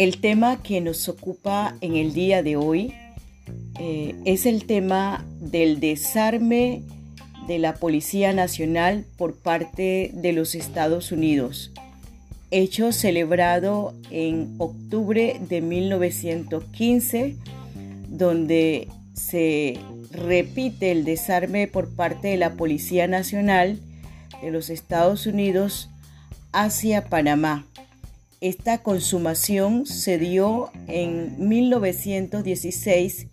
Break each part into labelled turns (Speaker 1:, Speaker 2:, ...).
Speaker 1: El tema que nos ocupa en el día de hoy eh, es el tema del desarme de la Policía Nacional por parte de los Estados Unidos, hecho celebrado en octubre de 1915, donde se repite el desarme por parte de la Policía Nacional de los Estados Unidos hacia Panamá. Esta consumación se dio en 1916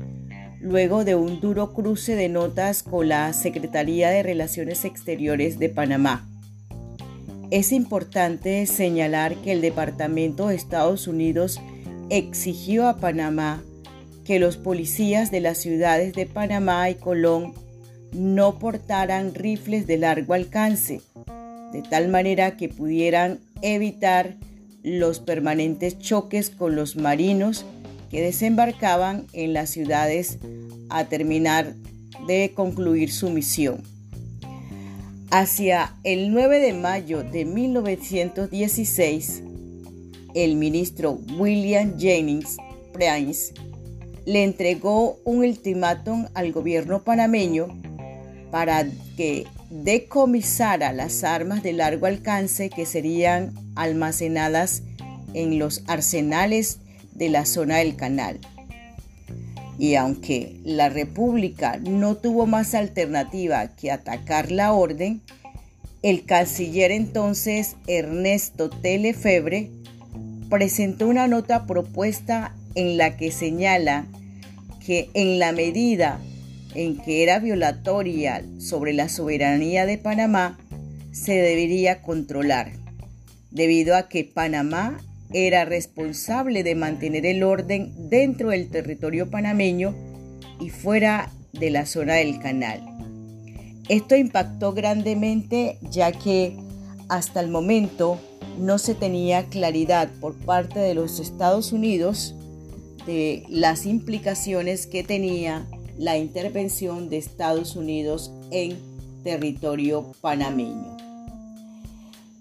Speaker 1: luego de un duro cruce de notas con la Secretaría de Relaciones Exteriores de Panamá. Es importante señalar que el Departamento de Estados Unidos exigió a Panamá que los policías de las ciudades de Panamá y Colón no portaran rifles de largo alcance, de tal manera que pudieran evitar los permanentes choques con los marinos que desembarcaban en las ciudades a terminar de concluir su misión. Hacia el 9 de mayo de 1916, el ministro William Jennings Prince le entregó un ultimátum al gobierno panameño para que decomisara las armas de largo alcance que serían almacenadas en los arsenales de la zona del canal. Y aunque la República no tuvo más alternativa que atacar la orden, el canciller entonces Ernesto Telefebre presentó una nota propuesta en la que señala que en la medida en que era violatoria sobre la soberanía de Panamá, se debería controlar, debido a que Panamá era responsable de mantener el orden dentro del territorio panameño y fuera de la zona del canal. Esto impactó grandemente ya que hasta el momento no se tenía claridad por parte de los Estados Unidos de las implicaciones que tenía la intervención de Estados Unidos en territorio panameño.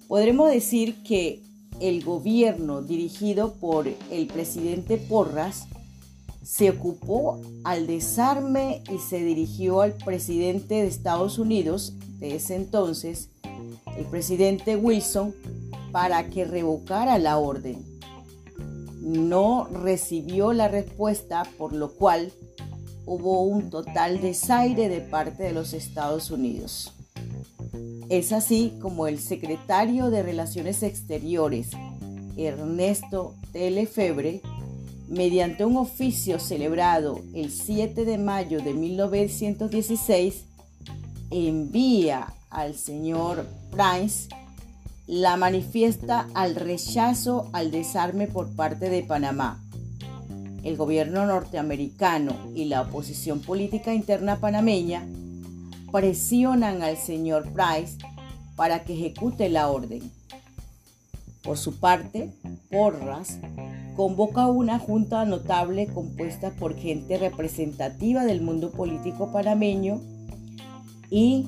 Speaker 1: Podremos decir que el gobierno dirigido por el presidente Porras se ocupó al desarme y se dirigió al presidente de Estados Unidos de ese entonces, el presidente Wilson, para que revocara la orden no recibió la respuesta, por lo cual hubo un total desaire de parte de los Estados Unidos. Es así como el secretario de Relaciones Exteriores, Ernesto Telefebre, mediante un oficio celebrado el 7 de mayo de 1916, envía al señor Prince la manifiesta al rechazo al desarme por parte de Panamá. El gobierno norteamericano y la oposición política interna panameña presionan al señor Price para que ejecute la orden. Por su parte, Porras convoca una junta notable compuesta por gente representativa del mundo político panameño y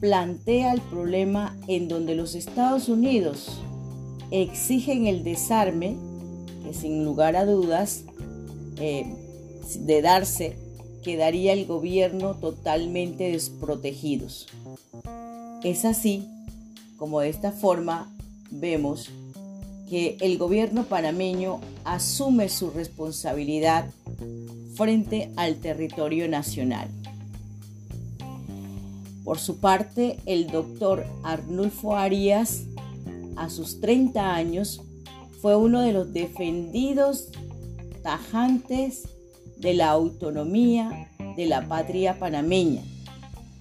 Speaker 1: plantea el problema en donde los Estados Unidos exigen el desarme, que sin lugar a dudas, eh, de darse, quedaría el gobierno totalmente desprotegidos. Es así como de esta forma vemos que el gobierno panameño asume su responsabilidad frente al territorio nacional. Por su parte, el doctor Arnulfo Arias, a sus 30 años, fue uno de los defendidos tajantes de la autonomía de la patria panameña,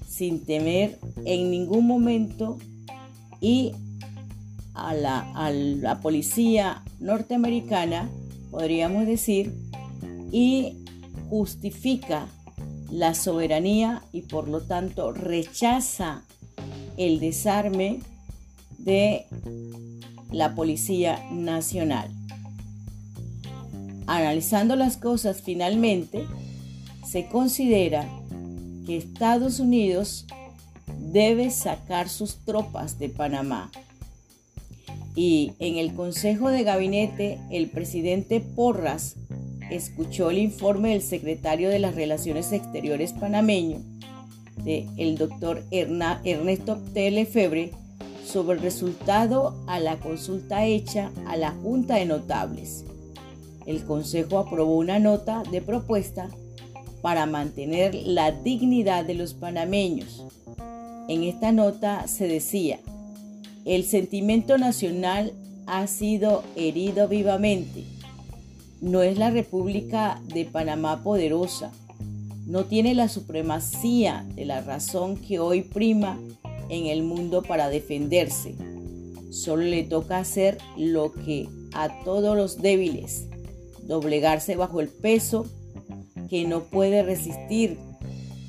Speaker 1: sin temer en ningún momento y a la, a la policía norteamericana, podríamos decir, y justifica la soberanía y por lo tanto rechaza el desarme de la Policía Nacional. Analizando las cosas finalmente, se considera que Estados Unidos debe sacar sus tropas de Panamá. Y en el Consejo de Gabinete, el presidente Porras escuchó el informe del secretario de las Relaciones Exteriores panameño, el doctor Ernesto Telefebre, sobre el resultado a la consulta hecha a la Junta de Notables. El Consejo aprobó una nota de propuesta para mantener la dignidad de los panameños. En esta nota se decía, el sentimiento nacional ha sido herido vivamente. No es la República de Panamá poderosa. No tiene la supremacía de la razón que hoy prima en el mundo para defenderse. Solo le toca hacer lo que a todos los débiles, doblegarse bajo el peso que no puede resistir,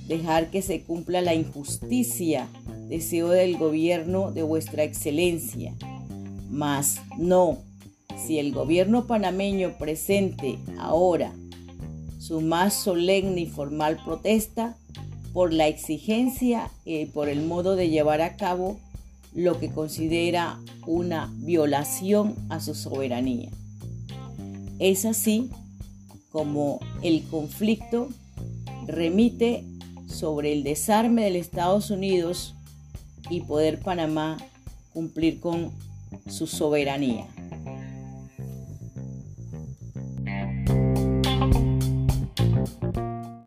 Speaker 1: dejar que se cumpla la injusticia deseo del gobierno de vuestra excelencia. Mas no, si el gobierno panameño presente ahora su más solemne y formal protesta por la exigencia y por el modo de llevar a cabo lo que considera una violación a su soberanía. Es así como el conflicto remite sobre el desarme de Estados Unidos y poder Panamá cumplir con su soberanía.